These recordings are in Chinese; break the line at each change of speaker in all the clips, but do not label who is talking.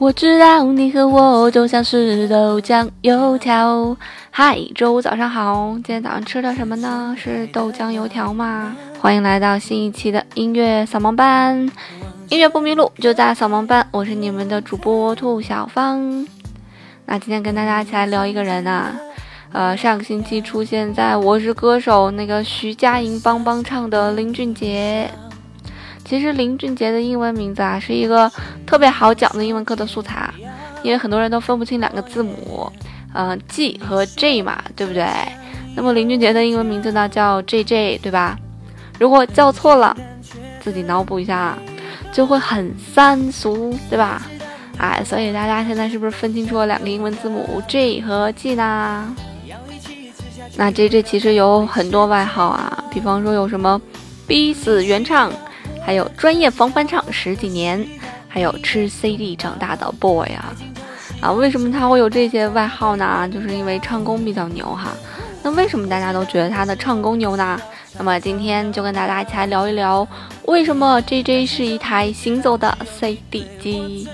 我知道你和我就像是豆浆油条。嗨，周五早上好，今天早上吃的什么呢？是豆浆油条吗？欢迎来到新一期的音乐扫盲班，音乐不迷路就在扫盲班。我是你们的主播兔小芳。那今天跟大家一起来聊一个人啊，呃，上个星期出现在《我是歌手》那个徐佳莹帮帮唱的林俊杰。其实林俊杰的英文名字啊，是一个特别好讲的英文课的素材，因为很多人都分不清两个字母，嗯，G 和 J 嘛，对不对？那么林俊杰的英文名字呢叫 JJ，对吧？如果叫错了，自己脑补一下，就会很三俗，对吧？哎，所以大家现在是不是分清楚了两个英文字母 J 和 G 呢？那 JJ 其实有很多外号啊，比方说有什么逼死原唱。还有专业防翻唱十几年，还有吃 CD 长大的 boy 啊啊！为什么他会有这些外号呢？就是因为唱功比较牛哈。那为什么大家都觉得他的唱功牛呢？那么今天就跟大家一起来聊一聊，为什么 JJ 是一台行走的 CD 机。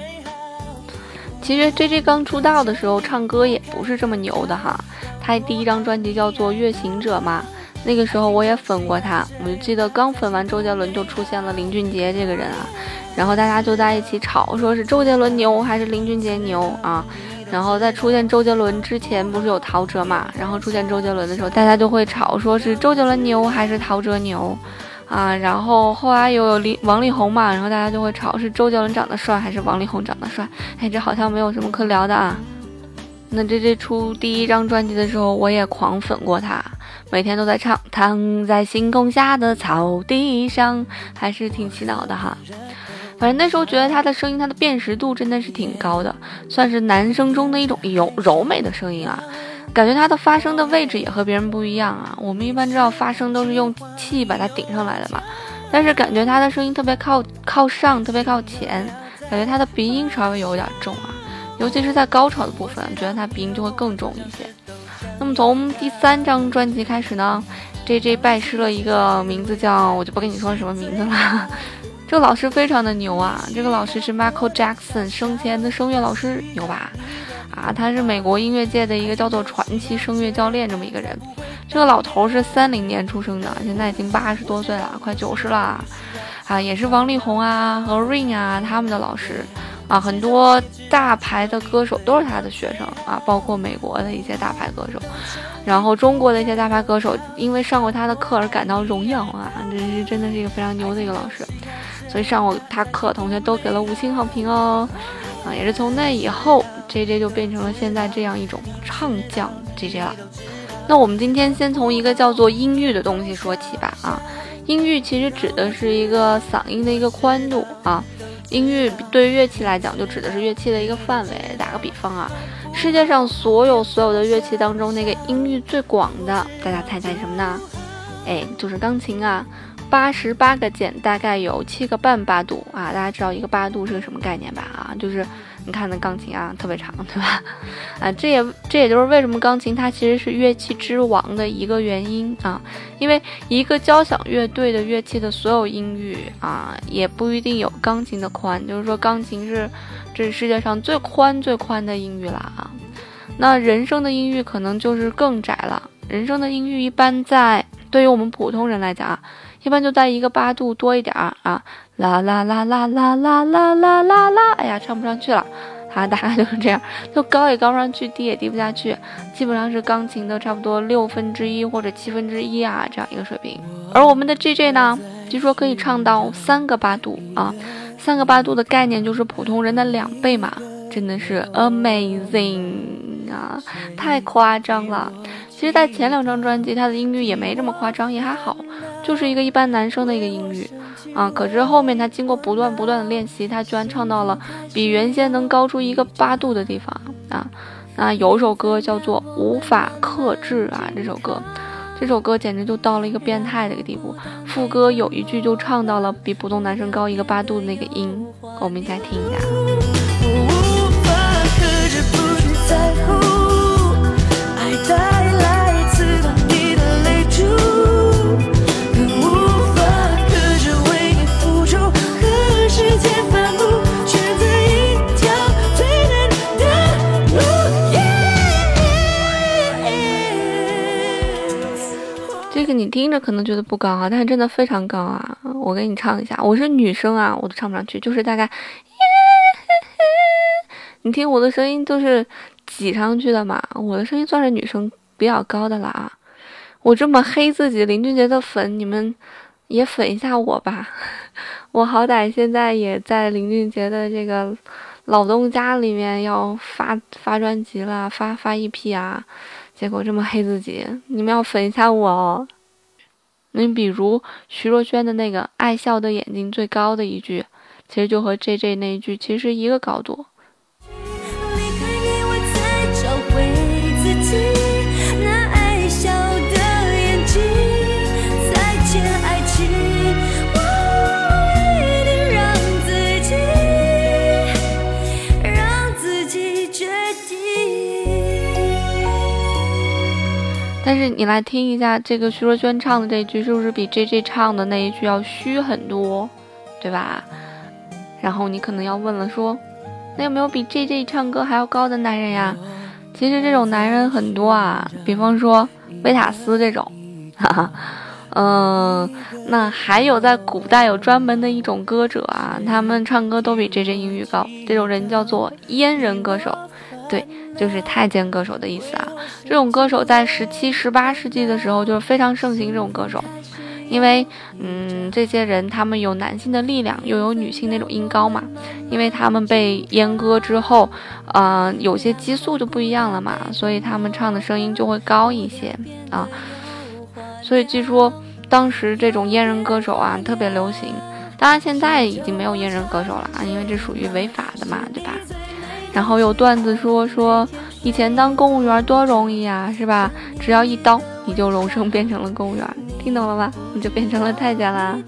其实 JJ 刚出道的时候唱歌也不是这么牛的哈，他第一张专辑叫做《月行者》嘛。那个时候我也粉过他，我就记得刚粉完周杰伦就出现了林俊杰这个人啊，然后大家就在一起吵，说是周杰伦牛还是林俊杰牛啊？然后在出现周杰伦之前不是有陶喆嘛？然后出现周杰伦的时候，大家就会吵，说是周杰伦牛还是陶喆牛啊？然后后来有李王力宏嘛，然后大家就会吵，是周杰伦长得帅还是王力宏长得帅？哎，这好像没有什么可聊的啊。那这这出第一张专辑的时候，我也狂粉过他。每天都在唱，躺在星空下的草地上，还是挺洗脑的哈。反正那时候觉得他的声音，他的辨识度真的是挺高的，算是男生中的一种柔柔美的声音啊。感觉他的发声的位置也和别人不一样啊。我们一般知道发声都是用气把它顶上来的嘛，但是感觉他的声音特别靠靠上，特别靠前，感觉他的鼻音稍微有点重啊，尤其是在高潮的部分，觉得他鼻音就会更重一些。那么从第三张专辑开始呢，J J 拜师了一个名字叫我就不跟你说什么名字了。这个老师非常的牛啊，这个老师是 Michael Jackson 生前的声乐老师，牛吧？啊，他是美国音乐界的一个叫做传奇声乐教练这么一个人。这个老头是三零年出生的，现在已经八十多岁了，快九十了。啊，也是王力宏啊和 Rain 啊他们的老师。啊，很多大牌的歌手都是他的学生啊，包括美国的一些大牌歌手，然后中国的一些大牌歌手因为上过他的课而感到荣耀啊，这是真的是一个非常牛的一个老师，所以上过他课同学都给了五星好评哦，啊，也是从那以后，J J 就变成了现在这样一种唱将 J J 了。那我们今天先从一个叫做音域的东西说起吧，啊，音域其实指的是一个嗓音的一个宽度啊。音域对乐器来讲，就指的是乐器的一个范围。打个比方啊，世界上所有所有的乐器当中，那个音域最广的，大家猜猜什么呢？哎，就是钢琴啊，八十八个键，大概有七个半八度啊。大家知道一个八度是个什么概念吧？啊，就是。你看那钢琴啊，特别长，对吧？啊，这也这也就是为什么钢琴它其实是乐器之王的一个原因啊，因为一个交响乐队的乐器的所有音域啊，也不一定有钢琴的宽，就是说钢琴是这是世界上最宽最宽的音域了啊。那人声的音域可能就是更窄了，人声的音域一般在对于我们普通人来讲啊，一般就在一个八度多一点儿啊。啦啦啦啦啦啦啦啦啦啦！哎呀，唱不上去了，啊，大概就是这样，就高也高不上去，低也低不下去，基本上是钢琴的差不多六分之一或者七分之一啊这样一个水平。而我们的 J J 呢，据说可以唱到三个八度啊，三个八度的概念就是普通人的两倍嘛，真的是 amazing 啊，太夸张了。其实，在前两张专辑，他的音域也没这么夸张，也还好，就是一个一般男生的一个音域啊。可是后面他经过不断不断的练习，他居然唱到了比原先能高出一个八度的地方啊。那有首歌叫做《无法克制》啊，这首歌，这首歌简直就到了一个变态的一个地步。副歌有一句就唱到了比普通男生高一个八度的那个音，我们再听一下。你听着可能觉得不高啊，但是真的非常高啊！我给你唱一下，我是女生啊，我都唱不上去，就是大概，你听我的声音都是挤上去的嘛，我的声音算是女生比较高的了啊。我这么黑自己，林俊杰的粉，你们也粉一下我吧。我好歹现在也在林俊杰的这个老东家里面要发发专辑了，发发 EP 啊。结果这么黑自己，你们要粉一下我哦。你比如徐若瑄的那个“爱笑的眼睛最高的一句”，其实就和 J J 那一句其实一个高度。但是你来听一下这个徐若瑄唱的这一句，是不是比 J J 唱的那一句要虚很多，对吧？然后你可能要问了，说那有没有比 J J 唱歌还要高的男人呀？其实这种男人很多啊，比方说维塔斯这种，哈哈，嗯，那还有在古代有专门的一种歌者啊，他们唱歌都比 J J 音域高，这种人叫做阉人歌手。对，就是太监歌手的意思啊。这种歌手在十七、十八世纪的时候就是非常盛行。这种歌手，因为嗯，这些人他们有男性的力量，又有女性那种音高嘛。因为他们被阉割之后，呃，有些激素就不一样了嘛，所以他们唱的声音就会高一些啊。所以据说当时这种阉人歌手啊特别流行。当然现在已经没有阉人歌手了啊，因为这属于违法的嘛，对吧？然后有段子说说以前当公务员多容易啊，是吧？只要一刀，你就荣升变成了公务员，听懂了吧？你就变成了太监啦。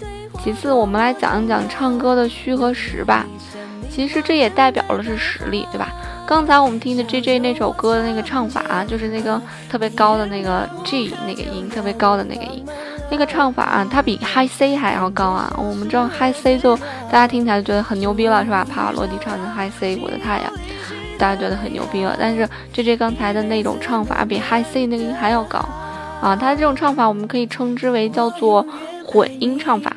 其次，我们来讲一讲唱歌的虚和实吧。其实这也代表了是实力，对吧？刚才我们听的 J J 那首歌的那个唱法啊，就是那个特别高的那个 G 那个音，特别高的那个音，那个唱法啊，它比 High C 还要高啊。我们知道 High C 就大家听起来就觉得很牛逼了，是吧？帕瓦罗蒂唱的 High C，我的太阳。大家觉得很牛逼了，但是 J J 刚才的那种唱法比 High C 那个音还要高啊！他这种唱法我们可以称之为叫做混音唱法，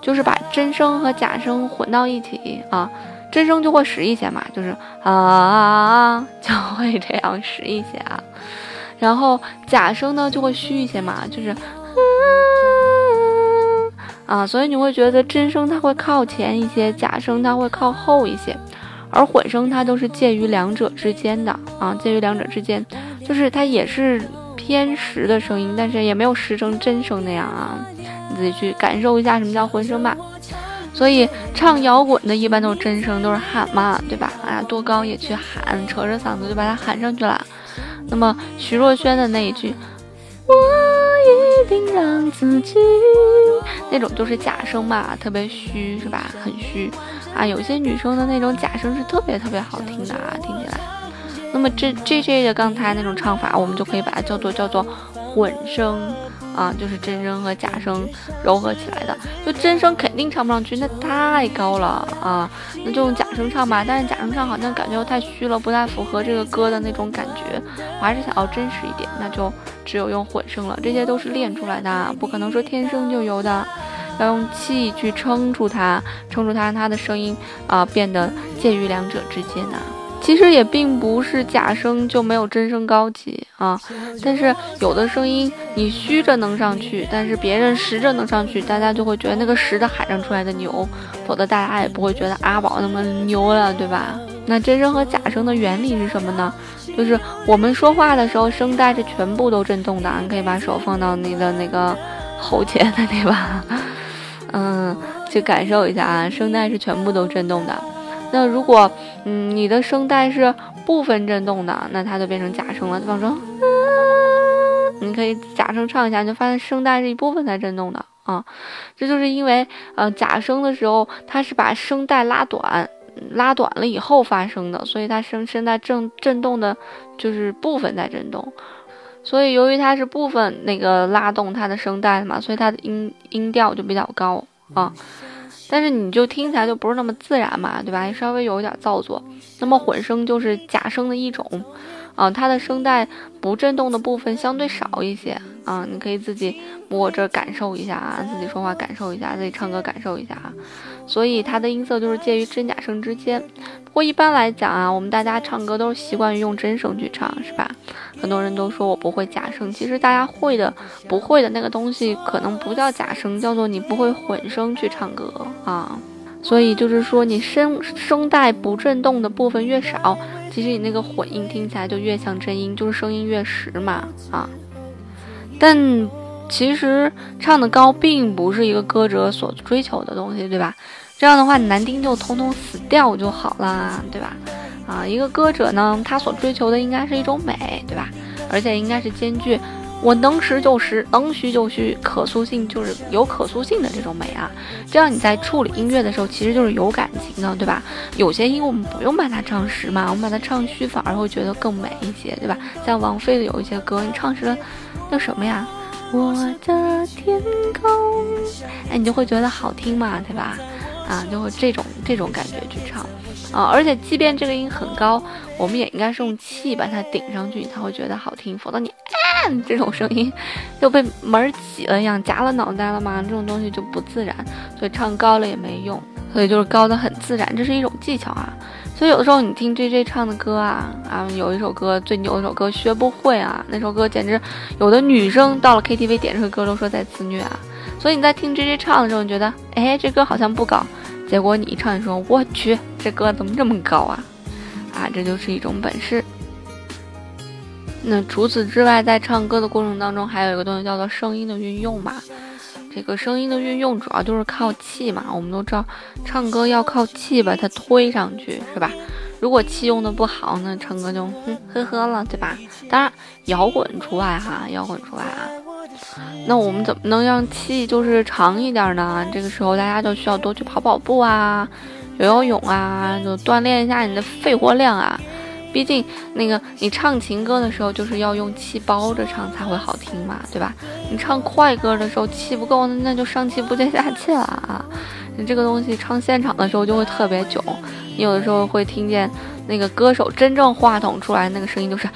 就是把真声和假声混到一起啊，真声就会实一些嘛，就是啊就会这样实一些啊，然后假声呢就会虚一些嘛，就是啊，所以你会觉得真声它会靠前一些，假声它会靠后一些。而混声它都是介于两者之间的啊，介于两者之间，就是它也是偏实的声音，但是也没有实成真声那样啊。你自己去感受一下什么叫混声吧。所以唱摇滚的一般都是真声，都是喊嘛，对吧？哎呀，多高也去喊，扯着嗓子就把它喊上去了。那么徐若瑄的那一句，我定让自己，那种就是假声嘛，特别虚，是吧？很虚。啊，有些女生的那种假声是特别特别好听的啊，听起来。那么这 J J 的刚才那种唱法，我们就可以把它叫做叫做混声啊，就是真声和假声柔合起来的。就真声肯定唱不上去，那太高了啊，那就用假声唱吧。但是假声唱好像感觉又太虚了，不太符合这个歌的那种感觉。我还是想要真实一点，那就只有用混声了。这些都是练出来的，不可能说天生就有的。要用气去撑住它，撑住它，让它的声音啊变得介于两者之间呐。其实也并不是假声就没有真声高级啊，但是有的声音你虚着能上去，但是别人实着能上去，大家就会觉得那个实的喊上出来的牛，否则大家也不会觉得阿宝那么牛了，对吧？那真声和假声的原理是什么呢？就是我们说话的时候，声带是全部都震动的，你可以把手放到你的那个喉结的地方。嗯，去感受一下啊，声带是全部都震动的。那如果嗯你的声带是部分震动的，那它就变成假声了。比方说，你可以假声唱一下，你就发现声带是一部分在震动的啊。这就是因为呃假声的时候，它是把声带拉短，拉短了以后发生的，所以它声声带震震动的就是部分在震动。所以，由于它是部分那个拉动它的声带嘛，所以它的音音调就比较高啊。但是你就听起来就不是那么自然嘛，对吧？稍微有一点造作。那么混声就是假声的一种，啊，它的声带不震动的部分相对少一些啊，你可以自己摸着感受一下啊，自己说话感受一下，自己唱歌感受一下啊，所以它的音色就是介于真假声之间。不过一般来讲啊，我们大家唱歌都是习惯于用真声去唱，是吧？很多人都说我不会假声，其实大家会的不会的那个东西可能不叫假声，叫做你不会混声去唱歌啊。所以就是说，你声声带不震动的部分越少，其实你那个混音听起来就越像真音，就是声音越实嘛啊。但其实唱的高并不是一个歌者所追求的东西，对吧？这样的话，男丁就通通死掉就好了，对吧？啊，一个歌者呢，他所追求的应该是一种美，对吧？而且应该是兼具。我能实就实，能虚就虚，可塑性就是有可塑性的这种美啊。这样你在处理音乐的时候，其实就是有感情的，对吧？有些音我们不用把它唱实嘛，我们把它唱虚，反而会觉得更美一些，对吧？像王菲的有一些歌，你唱实了，那什么呀？我的天空，哎，你就会觉得好听嘛，对吧？啊，就会这种这种感觉去唱。啊，而且即便这个音很高，我们也应该是用气把它顶上去，你才会觉得好听。否则你这种声音就被门挤了一样，夹了脑袋了嘛，这种东西就不自然。所以唱高了也没用，所以就是高的很自然，这是一种技巧啊。所以有的时候你听 J J 唱的歌啊啊，有一首歌最牛的一首歌学不会啊，那首歌简直有的女生到了 K T V 点这个歌都说在自虐啊。所以你在听 J J 唱的时候，你觉得哎这歌好像不高。结果你一唱，你说我去，这歌怎么这么高啊？啊，这就是一种本事。那除此之外，在唱歌的过程当中，还有一个东西叫做声音的运用嘛。这个声音的运用主要就是靠气嘛。我们都知道，唱歌要靠气把它推上去，是吧？如果气用的不好，那唱歌就哼呵呵了，对吧？当然，摇滚除外哈，摇滚除外啊。那我们怎么能让气就是长一点呢？这个时候大家就需要多去跑跑步啊，游游泳啊，就锻炼一下你的肺活量啊。毕竟那个你唱情歌的时候，就是要用气包着唱才会好听嘛，对吧？你唱快歌的时候气不够，那就上气不接下气了啊。你这个东西唱现场的时候就会特别囧，你有的时候会听见那个歌手真正话筒出来那个声音就是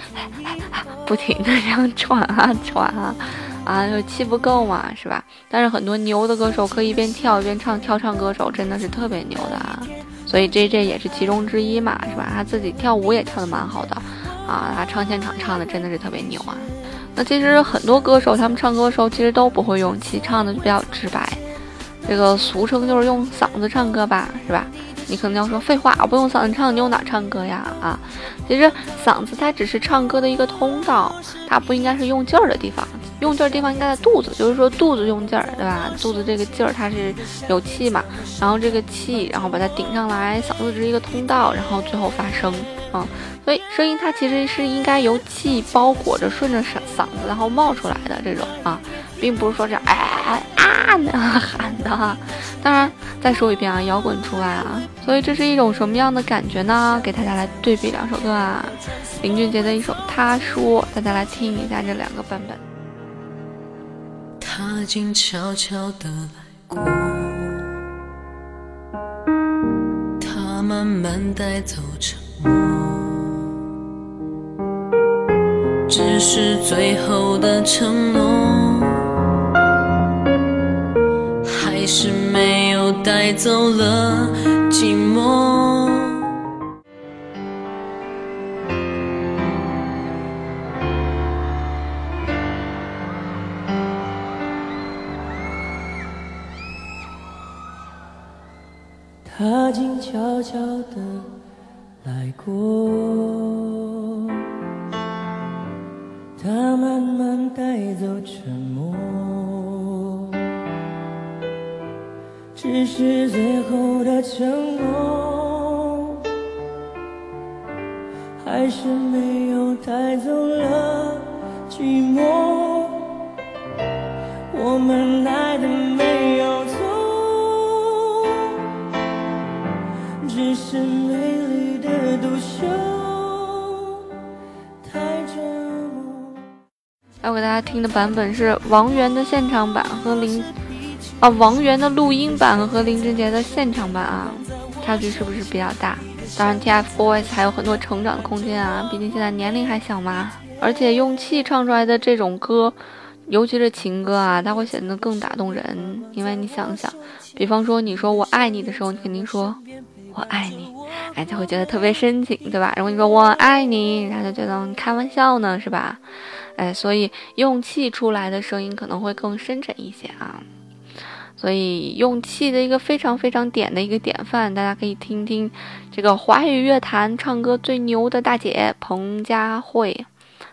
不停的这样喘啊喘啊。啊，就气不够嘛，是吧？但是很多牛的歌手可以一边跳一边唱，跳唱歌手真的是特别牛的啊。所以 J J 也是其中之一嘛，是吧？他自己跳舞也跳得蛮好的啊，他唱现场唱的真的是特别牛啊。那其实很多歌手他们唱歌的时候其实都不会用气，唱的就比较直白，这个俗称就是用嗓子唱歌吧，是吧？你可能要说废话，我不用嗓子唱，你用哪唱歌呀？啊，其实嗓子它只是唱歌的一个通道，它不应该是用劲儿的地方。用劲儿地方应该在肚子，就是说肚子用劲儿，对吧？肚子这个劲儿它是有气嘛，然后这个气，然后把它顶上来，嗓子是一个通道，然后最后发声，啊，所以声音它其实是应该由气包裹着，顺着嗓嗓子然后冒出来的这种啊，并不是说这样哎啊那样喊的哈。当然，再说一遍啊，摇滚除外啊。所以这是一种什么样的感觉呢？给大家来对比两首歌啊，林俊杰的一首《他说》，大家来听一下这两个版本。
他静悄悄的来过，他慢慢带走沉默，只是最后的承诺，还是没有带走了寂寞。
静悄悄地来过，他慢慢带走沉默，只是最后的承诺，还是没有带走了寂寞。我们来只是美丽的独秀，
要给大家听的版本是王源的现场版和林啊王源的录音版和林俊杰的现场版啊，差距是不是比较大？当然，TFBOYS 还有很多成长的空间啊，毕竟现在年龄还小嘛。而且用气唱出来的这种歌，尤其是情歌啊，它会显得更打动人。因为你想想，比方说你说我爱你的时候，你肯定说我爱你，哎，就会觉得特别深情，对吧？如果你说我爱你，人家就觉得你开玩笑呢，是吧？哎，所以用气出来的声音可能会更深沉一些啊。所以用气的一个非常非常点的一个典范，大家可以听听这个华语乐坛唱歌最牛的大姐彭佳慧。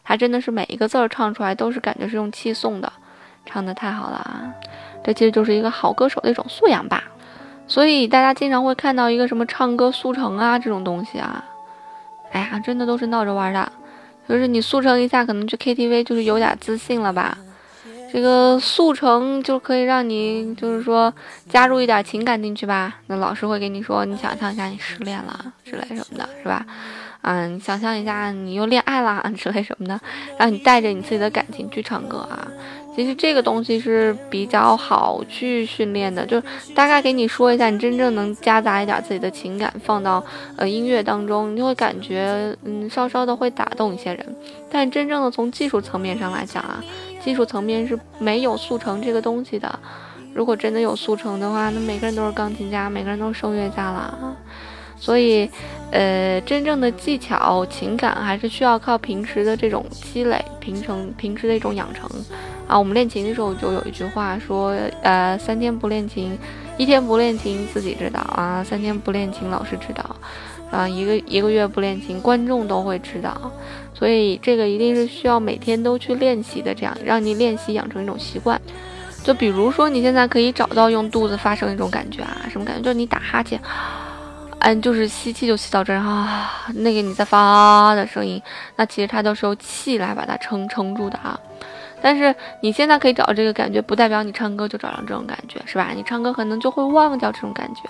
她真的是每一个字儿唱出来都是感觉是用气送的，唱的太好了啊！这其实就是一个好歌手的一种素养吧。所以大家经常会看到一个什么唱歌速成啊这种东西啊，哎呀，真的都是闹着玩的。就是你速成一下，可能去 KTV 就是有点自信了吧。这个速成就可以让你就是说加入一点情感进去吧。那老师会给你说，你想象一下你失恋了之类什么的，是吧？嗯，想象一下，你又恋爱啦之类什么的，让你带着你自己的感情去唱歌啊。其实这个东西是比较好去训练的，就是大概给你说一下，你真正能夹杂一点自己的情感放到呃音乐当中，你就会感觉嗯稍稍的会打动一些人。但真正的从技术层面上来讲啊，技术层面是没有速成这个东西的。如果真的有速成的话，那每个人都是钢琴家，每个人都是声乐家了。所以，呃，真正的技巧、情感还是需要靠平时的这种积累、平成、平时的一种养成啊。我们练琴的时候就有一句话说，呃，三天不练琴，一天不练琴自己知道啊；三天不练琴老师知道，啊，一个一个月不练琴观众都会知道。所以这个一定是需要每天都去练习的，这样让你练习养成一种习惯。就比如说你现在可以找到用肚子发声一种感觉啊，什么感觉？就是你打哈欠。嗯，就是吸气就吸到这儿啊，那个你在发的声音，那其实它都是由气来把它撑撑住的啊。但是你现在可以找到这个感觉，不代表你唱歌就找到这种感觉，是吧？你唱歌可能就会忘掉这种感觉，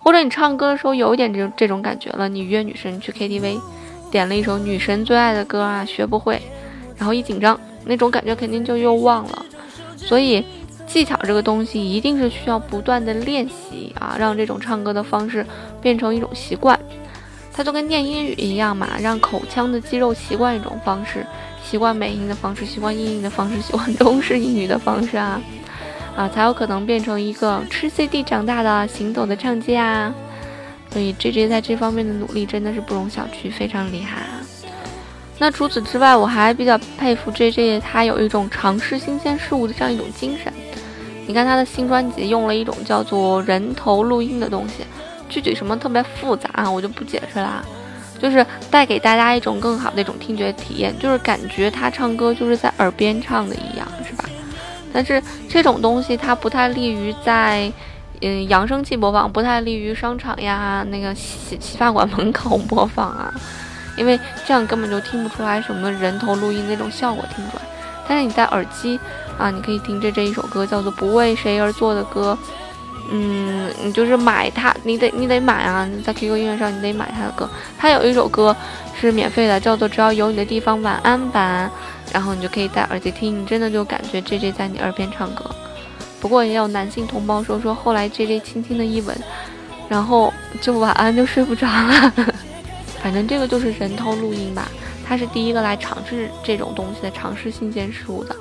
或者你唱歌的时候有一点这种这种感觉了，你约女生去 KTV，点了一首女神最爱的歌啊，学不会，然后一紧张，那种感觉肯定就又忘了，所以。技巧这个东西一定是需要不断的练习啊，让这种唱歌的方式变成一种习惯。它就跟念英语一样嘛，让口腔的肌肉习惯一种方式，习惯美音的方式，习惯英音的方式，习惯中式英语的方式啊，啊，才有可能变成一个吃 CD 长大的行走的唱机啊。所以 J J 在这方面的努力真的是不容小觑，非常厉害啊。那除此之外，我还比较佩服 J J，他有一种尝试新鲜事物的这样一种精神。你看他的新专辑用了一种叫做人头录音的东西，具体什么特别复杂啊，我就不解释啦。就是带给大家一种更好的一种听觉体验，就是感觉他唱歌就是在耳边唱的一样，是吧？但是这种东西它不太利于在嗯扬声器播放，不太利于商场呀那个洗洗发馆门口播放啊，因为这样根本就听不出来什么人头录音那种效果听出来。但是你戴耳机。啊，你可以听着这一首歌，叫做《不为谁而作的歌》。嗯，你就是买它，你得你得买啊！在 QQ 音乐上你得买它的歌。它有一首歌是免费的，叫做《只要有你的地方》晚安版，然后你就可以戴耳机听，你真的就感觉 J J 在你耳边唱歌。不过也有男性同胞说说，后来 J J 轻轻的一吻，然后就晚安就睡不着了。反正这个就是人头录音吧，他是第一个来尝试这种东西的，尝试新鲜事物的。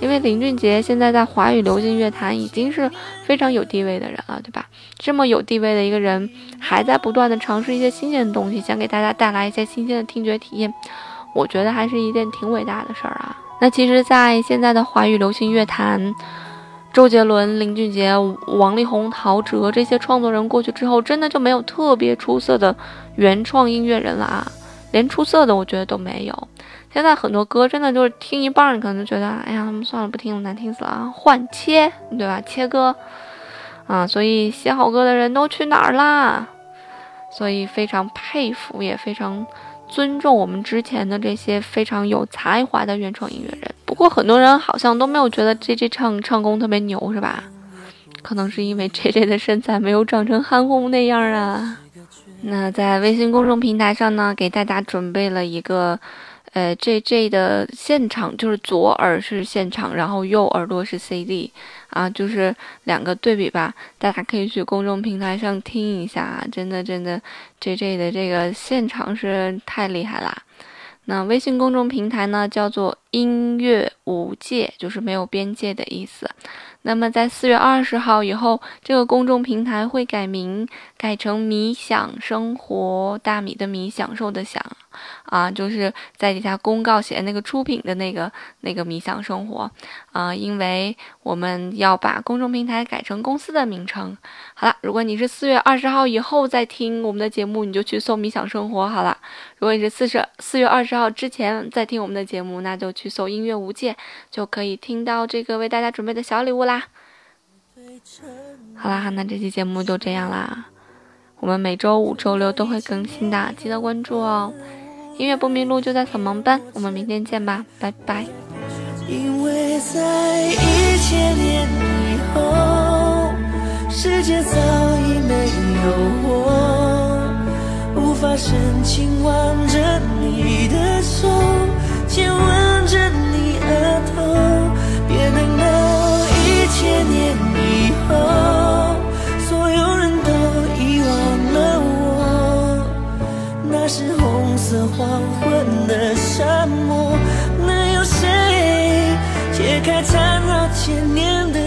因为林俊杰现在在华语流行乐坛已经是非常有地位的人了，对吧？这么有地位的一个人，还在不断的尝试一些新鲜的东西，想给大家带来一些新鲜的听觉体验，我觉得还是一件挺伟大的事儿啊。那其实，在现在的华语流行乐坛，周杰伦、林俊杰、王力宏、陶喆这些创作人过去之后，真的就没有特别出色的原创音乐人了啊，连出色的我觉得都没有。现在很多歌真的就是听一半，你可能就觉得，哎呀，算了，不听了，难听死了！换切，对吧？切歌，啊，所以写好歌的人都去哪儿啦？所以非常佩服，也非常尊重我们之前的这些非常有才华的原创音乐人。不过很多人好像都没有觉得 J J 唱唱功特别牛，是吧？可能是因为 J J 的身材没有长成韩红那样啊。那在微信公众平台上呢，给大家准备了一个。呃，J J 的现场就是左耳是现场，然后右耳朵是 CD，啊，就是两个对比吧。大家可以去公众平台上听一下啊，真的真的，J J 的这个现场是太厉害啦。那微信公众平台呢，叫做音乐无界，就是没有边界的意思。那么在四月二十号以后，这个公众平台会改名，改成“米享生活”，大米的米，享受的享。啊，就是在底下公告写那个出品的那个那个米享生活，啊，因为我们要把公众平台改成公司的名称。好了，如果你是四月二十号以后再听我们的节目，你就去搜米享生活好了。如果你是四十四月二十号之前再听我们的节目，那就去去搜音乐无界，就可以听到这个为大家准备的小礼物啦。好啦，那这期节目就这样啦。我们每周五、周六都会更新的，记得关注哦。音乐不迷路，就在扫盲班。我们明天见吧，拜拜。
因为在一千年以后，世界早已没有我，无法深情挽着你的手，亲吻着你额头。别等到一千年以后，所有人都遗忘了我，那是红。色黄昏的沙漠，能有谁解开缠绕千年的？